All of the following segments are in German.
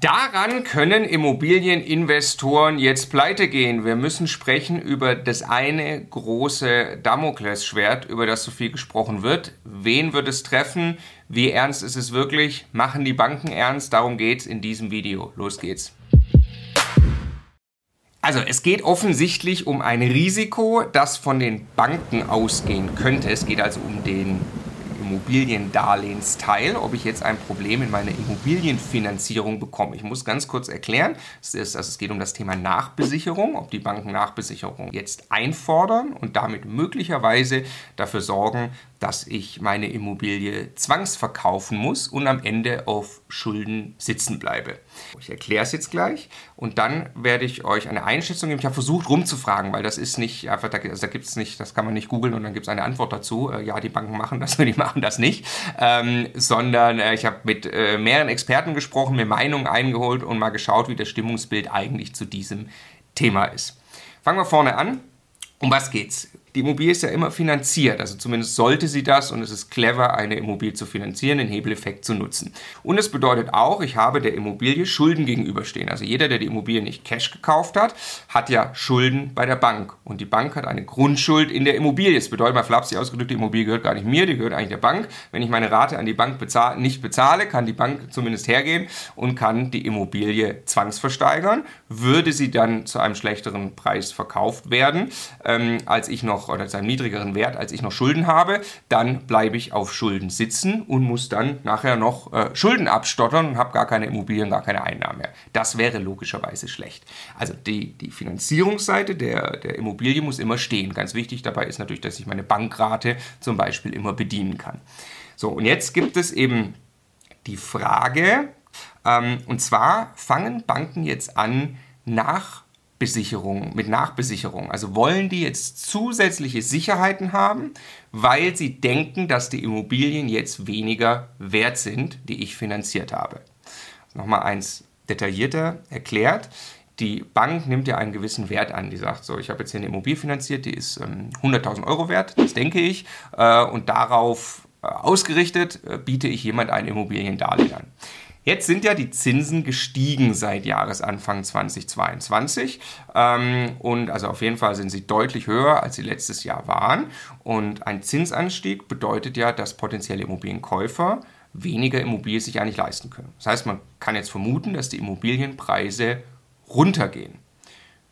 Daran können Immobilieninvestoren jetzt pleite gehen. Wir müssen sprechen über das eine große Damoklesschwert, über das so viel gesprochen wird. Wen wird es treffen? Wie ernst ist es wirklich? Machen die Banken ernst? Darum geht's in diesem Video. Los geht's. Also es geht offensichtlich um ein Risiko, das von den Banken ausgehen könnte. Es geht also um den Immobiliendarlehensteil, ob ich jetzt ein Problem in meiner Immobilienfinanzierung bekomme. Ich muss ganz kurz erklären, es, ist, also es geht um das Thema Nachbesicherung, ob die Banken Nachbesicherung jetzt einfordern und damit möglicherweise dafür sorgen, dass ich meine Immobilie zwangsverkaufen muss und am Ende auf Schulden sitzen bleibe. Ich erkläre es jetzt gleich und dann werde ich euch eine Einschätzung geben. Ich habe versucht rumzufragen, weil das ist nicht einfach, da, also da gibt es nicht, das kann man nicht googeln und dann gibt es eine Antwort dazu. Äh, ja, die Banken machen das, die machen das nicht, ähm, sondern äh, ich habe mit äh, mehreren Experten gesprochen, mir Meinungen eingeholt und mal geschaut, wie das Stimmungsbild eigentlich zu diesem Thema ist. Fangen wir vorne an. Um was geht's? Die Immobilie ist ja immer finanziert, also zumindest sollte sie das und es ist clever, eine Immobilie zu finanzieren, den Hebeleffekt zu nutzen. Und es bedeutet auch, ich habe der Immobilie Schulden gegenüberstehen. Also jeder, der die Immobilie nicht Cash gekauft hat, hat ja Schulden bei der Bank. Und die Bank hat eine Grundschuld in der Immobilie. Das bedeutet mal flapsig ausgedrückt, die Immobilie gehört gar nicht mir, die gehört eigentlich der Bank. Wenn ich meine Rate an die Bank bezahl nicht bezahle, kann die Bank zumindest hergehen und kann die Immobilie zwangsversteigern. Würde sie dann zu einem schlechteren Preis verkauft werden, ähm, als ich noch noch oder zu einem niedrigeren Wert, als ich noch Schulden habe, dann bleibe ich auf Schulden sitzen und muss dann nachher noch äh, Schulden abstottern und habe gar keine Immobilien, gar keine Einnahmen mehr. Das wäre logischerweise schlecht. Also die, die Finanzierungsseite der, der Immobilie muss immer stehen. Ganz wichtig dabei ist natürlich, dass ich meine Bankrate zum Beispiel immer bedienen kann. So, und jetzt gibt es eben die Frage, ähm, und zwar fangen Banken jetzt an, nach Besicherung, mit Nachbesicherung. Also wollen die jetzt zusätzliche Sicherheiten haben, weil sie denken, dass die Immobilien jetzt weniger wert sind, die ich finanziert habe. Nochmal eins detaillierter erklärt. Die Bank nimmt ja einen gewissen Wert an. Die sagt so, ich habe jetzt hier eine Immobilie finanziert, die ist ähm, 100.000 Euro wert, das denke ich. Äh, und darauf äh, ausgerichtet äh, biete ich jemand ein Immobiliendarlehen an. Jetzt sind ja die Zinsen gestiegen seit Jahresanfang 2022 ähm, und also auf jeden Fall sind sie deutlich höher, als sie letztes Jahr waren. Und ein Zinsanstieg bedeutet ja, dass potenzielle Immobilienkäufer weniger Immobilien sich eigentlich leisten können. Das heißt, man kann jetzt vermuten, dass die Immobilienpreise runtergehen.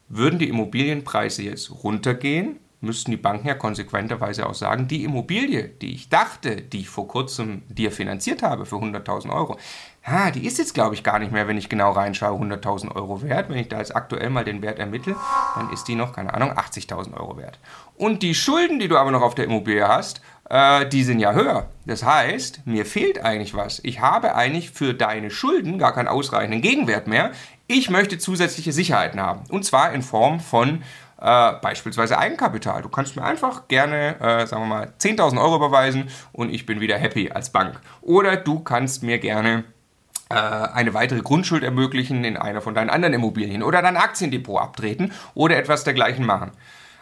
Würden die Immobilienpreise jetzt runtergehen, müssten die Banken ja konsequenterweise auch sagen, die Immobilie, die ich dachte, die ich vor kurzem dir finanziert habe für 100.000 Euro, ah, die ist jetzt, glaube ich, gar nicht mehr, wenn ich genau reinschaue, 100.000 Euro wert. Wenn ich da jetzt aktuell mal den Wert ermittle, dann ist die noch, keine Ahnung, 80.000 Euro wert. Und die Schulden, die du aber noch auf der Immobilie hast, äh, die sind ja höher. Das heißt, mir fehlt eigentlich was. Ich habe eigentlich für deine Schulden gar keinen ausreichenden Gegenwert mehr. Ich möchte zusätzliche Sicherheiten haben. Und zwar in Form von äh, beispielsweise Eigenkapital. Du kannst mir einfach gerne, äh, sagen wir mal, 10.000 Euro überweisen und ich bin wieder happy als Bank. Oder du kannst mir gerne äh, eine weitere Grundschuld ermöglichen in einer von deinen anderen Immobilien oder dein Aktiendepot abtreten oder etwas dergleichen machen.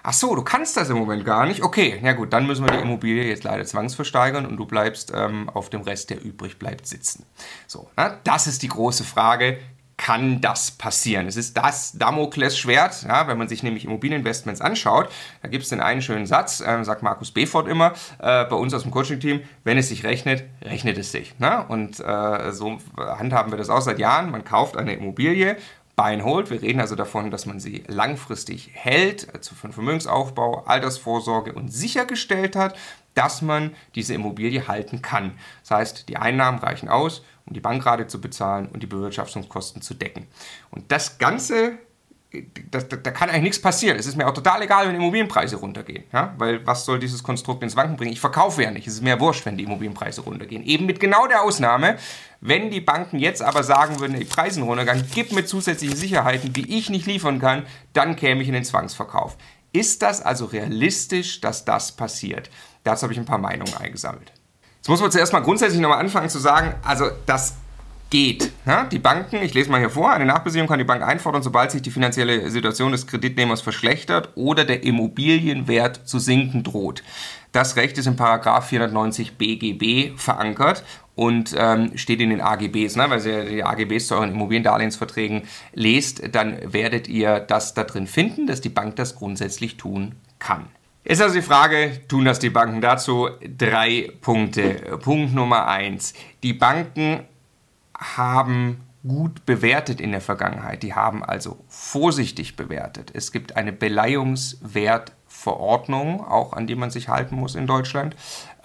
Ach so, du kannst das im Moment gar nicht. Okay, ja gut, dann müssen wir die Immobilie jetzt leider zwangsversteigern und du bleibst ähm, auf dem Rest, der übrig bleibt, sitzen. So, na, das ist die große Frage kann das passieren? Es ist das Damoklesschwert, ja, wenn man sich nämlich Immobilieninvestments anschaut. Da gibt es den einen schönen Satz, äh, sagt Markus Befort immer, äh, bei uns aus dem Coaching-Team, wenn es sich rechnet, rechnet es sich. Ne? Und äh, so handhaben wir das auch seit Jahren. Man kauft eine Immobilie, Buy and Hold. Wir reden also davon, dass man sie langfristig hält, also für Vermögensaufbau, Altersvorsorge und sichergestellt hat, dass man diese Immobilie halten kann. Das heißt, die Einnahmen reichen aus, um die Bankrate zu bezahlen und die Bewirtschaftungskosten zu decken. Und das Ganze da, da, da, kann eigentlich nichts passieren. Es ist mir auch total egal, wenn Immobilienpreise runtergehen. Ja? Weil was soll dieses Konstrukt ins Wanken bringen? Ich verkaufe ja nicht. Es ist mir wurscht, wenn die Immobilienpreise runtergehen. Eben mit genau der Ausnahme, wenn die Banken jetzt aber sagen würden, die Preise runtergehen, gib mir zusätzliche Sicherheiten, die ich nicht liefern kann, dann käme ich in den Zwangsverkauf. Ist das also realistisch, dass das passiert? Dazu habe ich ein paar Meinungen eingesammelt. Jetzt muss man zuerst mal grundsätzlich nochmal anfangen zu sagen, also das geht. Ja, die Banken, ich lese mal hier vor, eine Nachbesicherung kann die Bank einfordern, sobald sich die finanzielle Situation des Kreditnehmers verschlechtert oder der Immobilienwert zu sinken droht. Das Recht ist in Paragraph 490 BGB verankert und ähm, steht in den AGBs. Ne? Weil ihr die AGBs zu euren Immobiliendarlehensverträgen lest, dann werdet ihr das da drin finden, dass die Bank das grundsätzlich tun kann. Ist also die Frage, tun das die Banken dazu? Drei Punkte. Punkt Nummer eins. Die Banken haben gut bewertet in der Vergangenheit. Die haben also vorsichtig bewertet. Es gibt eine Beleihungswertverordnung, auch an die man sich halten muss in Deutschland.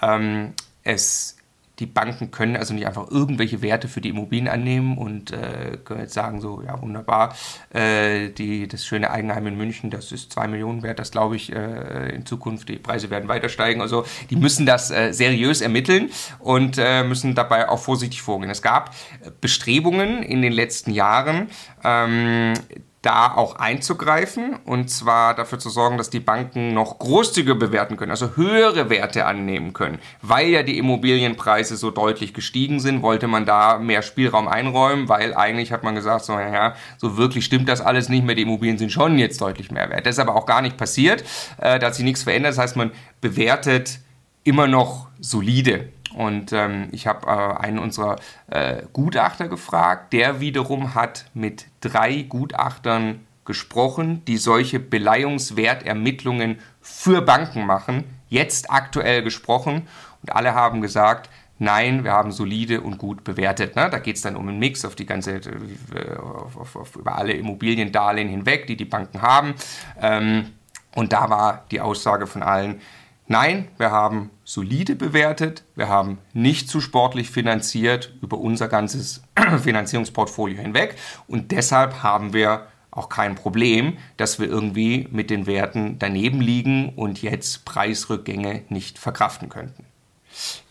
Ähm, es die Banken können also nicht einfach irgendwelche Werte für die Immobilien annehmen und äh, können jetzt sagen, so, ja, wunderbar, äh, die, das schöne Eigenheim in München, das ist zwei Millionen wert, das glaube ich äh, in Zukunft, die Preise werden weiter steigen. Also die müssen das äh, seriös ermitteln und äh, müssen dabei auch vorsichtig vorgehen. Es gab Bestrebungen in den letzten Jahren, ähm, da auch einzugreifen und zwar dafür zu sorgen, dass die Banken noch großzügiger bewerten können, also höhere Werte annehmen können. Weil ja die Immobilienpreise so deutlich gestiegen sind, wollte man da mehr Spielraum einräumen, weil eigentlich hat man gesagt, so, ja, so wirklich stimmt das alles nicht mehr, die Immobilien sind schon jetzt deutlich mehr wert. Das ist aber auch gar nicht passiert, äh, da hat sich nichts verändert, das heißt, man bewertet immer noch solide. Und ähm, ich habe äh, einen unserer äh, Gutachter gefragt, der wiederum hat mit drei Gutachtern gesprochen, die solche Beleihungswertermittlungen für Banken machen, jetzt aktuell gesprochen. Und alle haben gesagt, Nein, wir haben solide und gut bewertet. Ne? Da geht es dann um einen Mix auf die ganze, äh, auf, auf, auf, über alle Immobiliendarlehen hinweg, die die Banken haben. Ähm, und da war die Aussage von allen, Nein, wir haben solide bewertet, wir haben nicht zu sportlich finanziert über unser ganzes Finanzierungsportfolio hinweg und deshalb haben wir auch kein Problem, dass wir irgendwie mit den Werten daneben liegen und jetzt Preisrückgänge nicht verkraften könnten.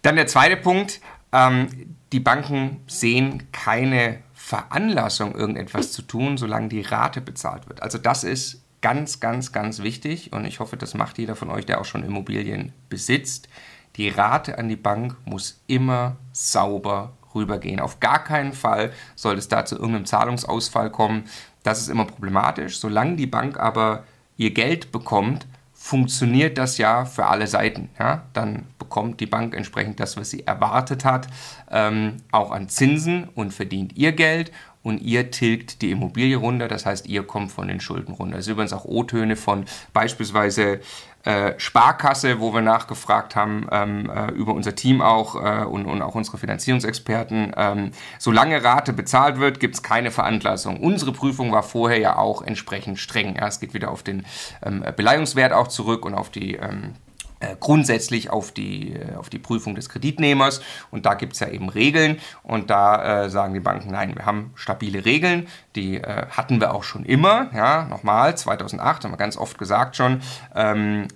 Dann der zweite Punkt, ähm, die Banken sehen keine Veranlassung, irgendetwas zu tun, solange die Rate bezahlt wird. Also das ist ganz, ganz, ganz wichtig und ich hoffe, das macht jeder von euch, der auch schon Immobilien besitzt. Die Rate an die Bank muss immer sauber rübergehen. Auf gar keinen Fall soll es da zu irgendeinem Zahlungsausfall kommen. Das ist immer problematisch. Solange die Bank aber ihr Geld bekommt, funktioniert das ja für alle Seiten. Ja? Dann bekommt die Bank entsprechend das, was sie erwartet hat, ähm, auch an Zinsen und verdient ihr Geld und ihr tilgt die Immobilie runter, das heißt, ihr kommt von den Schulden runter. Das ist übrigens auch O-Töne von beispielsweise äh, Sparkasse, wo wir nachgefragt haben ähm, äh, über unser Team auch äh, und, und, auch unsere Finanzierungsexperten. Ähm, solange Rate bezahlt wird, gibt es keine Veranlassung. Unsere Prüfung war vorher ja auch entsprechend streng. Ja, es geht wieder auf den ähm, Beleihungswert auch zurück und auf die ähm, äh, grundsätzlich auf die, äh, auf die Prüfung des Kreditnehmers. Und da gibt es ja eben Regeln. Und da äh, sagen die Banken, nein, wir haben stabile Regeln. Die äh, hatten wir auch schon immer. Ja, nochmal, 2008 haben wir ganz oft gesagt schon. Ähm,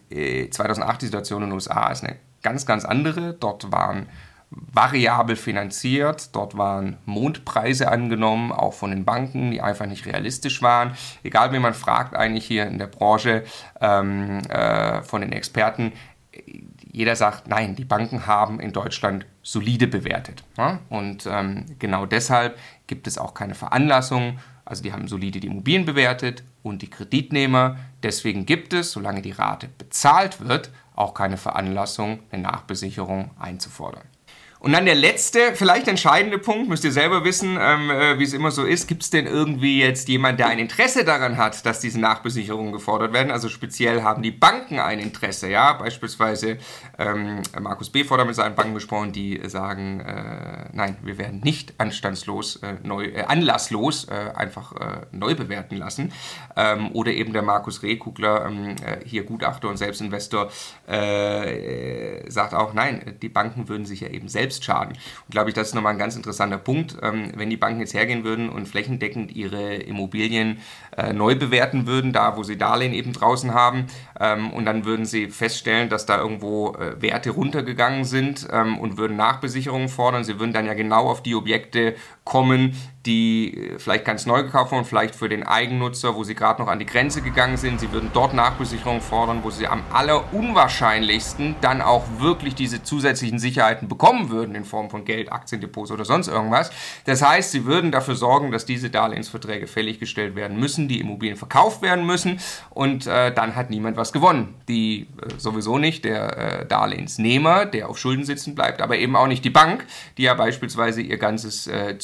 2008 äh, die Situation in den USA ist eine ganz, ganz andere. Dort waren variabel finanziert. Dort waren Mondpreise angenommen, auch von den Banken, die einfach nicht realistisch waren. Egal, wie man fragt, eigentlich hier in der Branche ähm, äh, von den Experten, jeder sagt, nein, die Banken haben in Deutschland solide bewertet. Ja? Und ähm, genau deshalb gibt es auch keine Veranlassung. Also die haben solide die Immobilien bewertet und die Kreditnehmer. Deswegen gibt es, solange die Rate bezahlt wird, auch keine Veranlassung, eine Nachbesicherung einzufordern. Und dann der letzte, vielleicht entscheidende Punkt, müsst ihr selber wissen, ähm, äh, wie es immer so ist. Gibt es denn irgendwie jetzt jemand, der ein Interesse daran hat, dass diese Nachbesicherungen gefordert werden? Also speziell haben die Banken ein Interesse, ja. Beispielsweise ähm, Markus B. fordert mit seinen Banken gesprochen, die sagen, äh, nein, wir werden nicht anstandslos, äh, neu, äh, anlasslos äh, einfach äh, neu bewerten lassen. Ähm, oder eben der Markus Rehkugler, ähm, hier Gutachter und Selbstinvestor, sagt auch, nein, die Banken würden sich ja eben selbst selbst schaden. Und glaube ich, das ist nochmal ein ganz interessanter Punkt. Ähm, wenn die Banken jetzt hergehen würden und flächendeckend ihre Immobilien äh, neu bewerten würden, da wo sie Darlehen eben draußen haben, ähm, und dann würden sie feststellen, dass da irgendwo äh, Werte runtergegangen sind ähm, und würden Nachbesicherungen fordern. Sie würden dann ja genau auf die Objekte kommen, die äh, vielleicht ganz neu gekauft wurden, vielleicht für den Eigennutzer, wo sie gerade noch an die Grenze gegangen sind. Sie würden dort Nachbesicherungen fordern, wo sie am allerunwahrscheinlichsten dann auch wirklich diese zusätzlichen Sicherheiten bekommen würden in Form von Geld, Aktiendepots oder sonst irgendwas. Das heißt, sie würden dafür sorgen, dass diese Darlehensverträge fälliggestellt werden müssen, die Immobilien verkauft werden müssen und äh, dann hat niemand was gewonnen. Die äh, sowieso nicht, der äh, Darlehensnehmer, der auf Schulden sitzen bleibt, aber eben auch nicht die Bank, die ja beispielsweise ihr ganzes äh,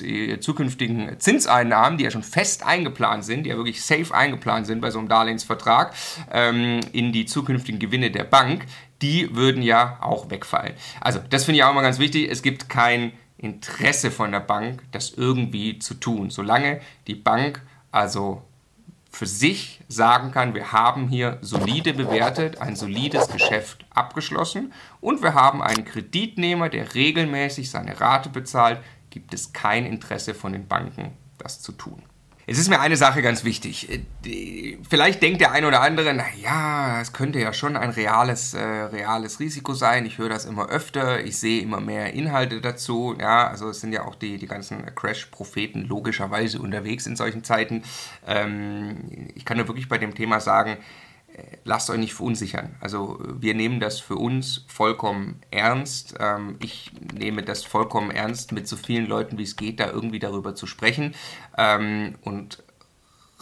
zukünftiges zukünftigen Zinseinnahmen, die ja schon fest eingeplant sind, die ja wirklich safe eingeplant sind bei so einem Darlehensvertrag, ähm, in die zukünftigen Gewinne der Bank, die würden ja auch wegfallen. Also das finde ich auch immer ganz wichtig. Es gibt kein Interesse von der Bank, das irgendwie zu tun, solange die Bank also für sich sagen kann, wir haben hier solide bewertet, ein solides Geschäft abgeschlossen und wir haben einen Kreditnehmer, der regelmäßig seine Rate bezahlt, gibt es kein Interesse von den Banken, das zu tun. Es ist mir eine Sache ganz wichtig. Äh, vielleicht denkt der eine oder andere, naja, es könnte ja schon ein reales, äh, reales Risiko sein. Ich höre das immer öfter, ich sehe immer mehr Inhalte dazu. Ja, also es sind ja auch die, die ganzen Crash-Propheten logischerweise unterwegs in solchen Zeiten. Ähm, ich kann nur wirklich bei dem Thema sagen, lasst euch nicht verunsichern. Also wir nehmen das für uns vollkommen ernst. Ähm, ich nehme das vollkommen ernst, mit so vielen Leuten wie es geht, da irgendwie darüber zu sprechen ähm, und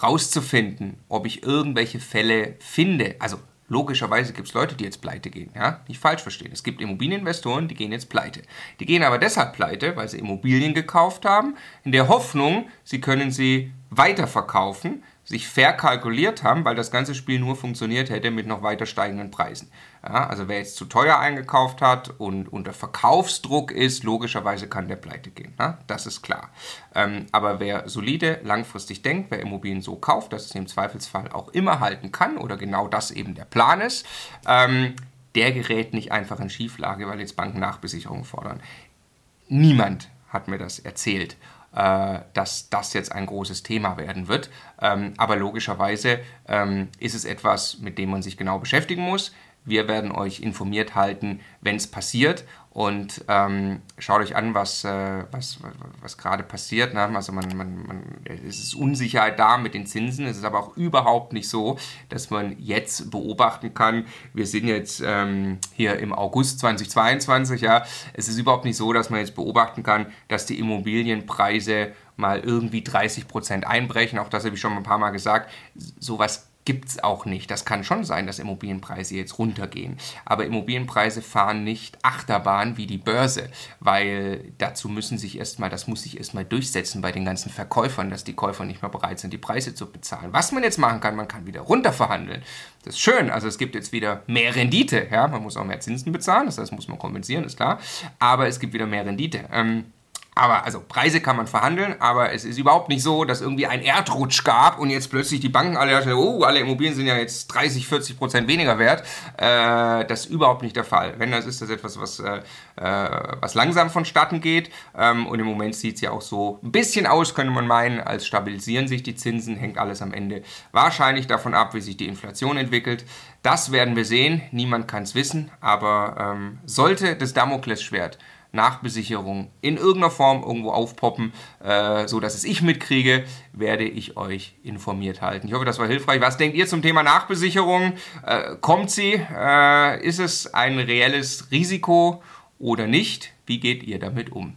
rauszufinden, ob ich irgendwelche Fälle finde. Also logischerweise gibt es Leute, die jetzt pleite gehen. Ja? Nicht falsch verstehen. Es gibt Immobilieninvestoren, die gehen jetzt pleite. Die gehen aber deshalb pleite, weil sie Immobilien gekauft haben, in der Hoffnung, sie können sie weiterverkaufen sich verkalkuliert haben, weil das ganze Spiel nur funktioniert hätte mit noch weiter steigenden Preisen. Ja, also wer jetzt zu teuer eingekauft hat und unter Verkaufsdruck ist, logischerweise kann der pleite gehen. Ja, das ist klar. Ähm, aber wer solide, langfristig denkt, wer Immobilien so kauft, dass es im Zweifelsfall auch immer halten kann oder genau das eben der Plan ist, ähm, der gerät nicht einfach in Schieflage, weil jetzt Banken Nachbesicherungen fordern. Niemand hat mir das erzählt äh, dass das jetzt ein großes Thema werden wird. Ähm, aber logischerweise ähm, ist es etwas, mit dem man sich genau beschäftigen muss. Wir werden euch informiert halten, wenn es passiert. Und ähm, schaut euch an, was, äh, was, was, was gerade passiert. Ne? Also man, man, man, es ist Unsicherheit da mit den Zinsen. Es ist aber auch überhaupt nicht so, dass man jetzt beobachten kann, wir sind jetzt ähm, hier im August 2022, ja. Es ist überhaupt nicht so, dass man jetzt beobachten kann, dass die Immobilienpreise mal irgendwie 30 Prozent einbrechen. Auch das habe ich schon ein paar Mal gesagt. Sowas gibt es auch nicht. Das kann schon sein, dass Immobilienpreise jetzt runtergehen. Aber Immobilienpreise fahren nicht Achterbahn wie die Börse, weil dazu müssen sich erstmal, das muss sich erstmal durchsetzen bei den ganzen Verkäufern, dass die Käufer nicht mehr bereit sind, die Preise zu bezahlen. Was man jetzt machen kann, man kann wieder runterverhandeln. Das ist schön. Also es gibt jetzt wieder mehr Rendite. Ja, man muss auch mehr Zinsen bezahlen, das heißt, muss man kompensieren, ist klar. Aber es gibt wieder mehr Rendite. Ähm, aber also Preise kann man verhandeln, aber es ist überhaupt nicht so, dass irgendwie ein Erdrutsch gab und jetzt plötzlich die Banken alle, oh, alle Immobilien sind ja jetzt 30, 40 Prozent weniger wert. Äh, das ist überhaupt nicht der Fall. Wenn das ist das etwas, was, äh, äh, was langsam vonstatten geht. Ähm, und im Moment sieht es ja auch so ein bisschen aus, könnte man meinen, als stabilisieren sich die Zinsen, hängt alles am Ende wahrscheinlich davon ab, wie sich die Inflation entwickelt. Das werden wir sehen. Niemand kann es wissen, aber ähm, sollte das Damoklesschwert Nachbesicherung in irgendeiner Form irgendwo aufpoppen, äh, so dass es ich mitkriege, werde ich euch informiert halten. Ich hoffe, das war hilfreich. Was denkt ihr zum Thema Nachbesicherung? Äh, kommt sie? Äh, ist es ein reelles Risiko oder nicht? Wie geht ihr damit um?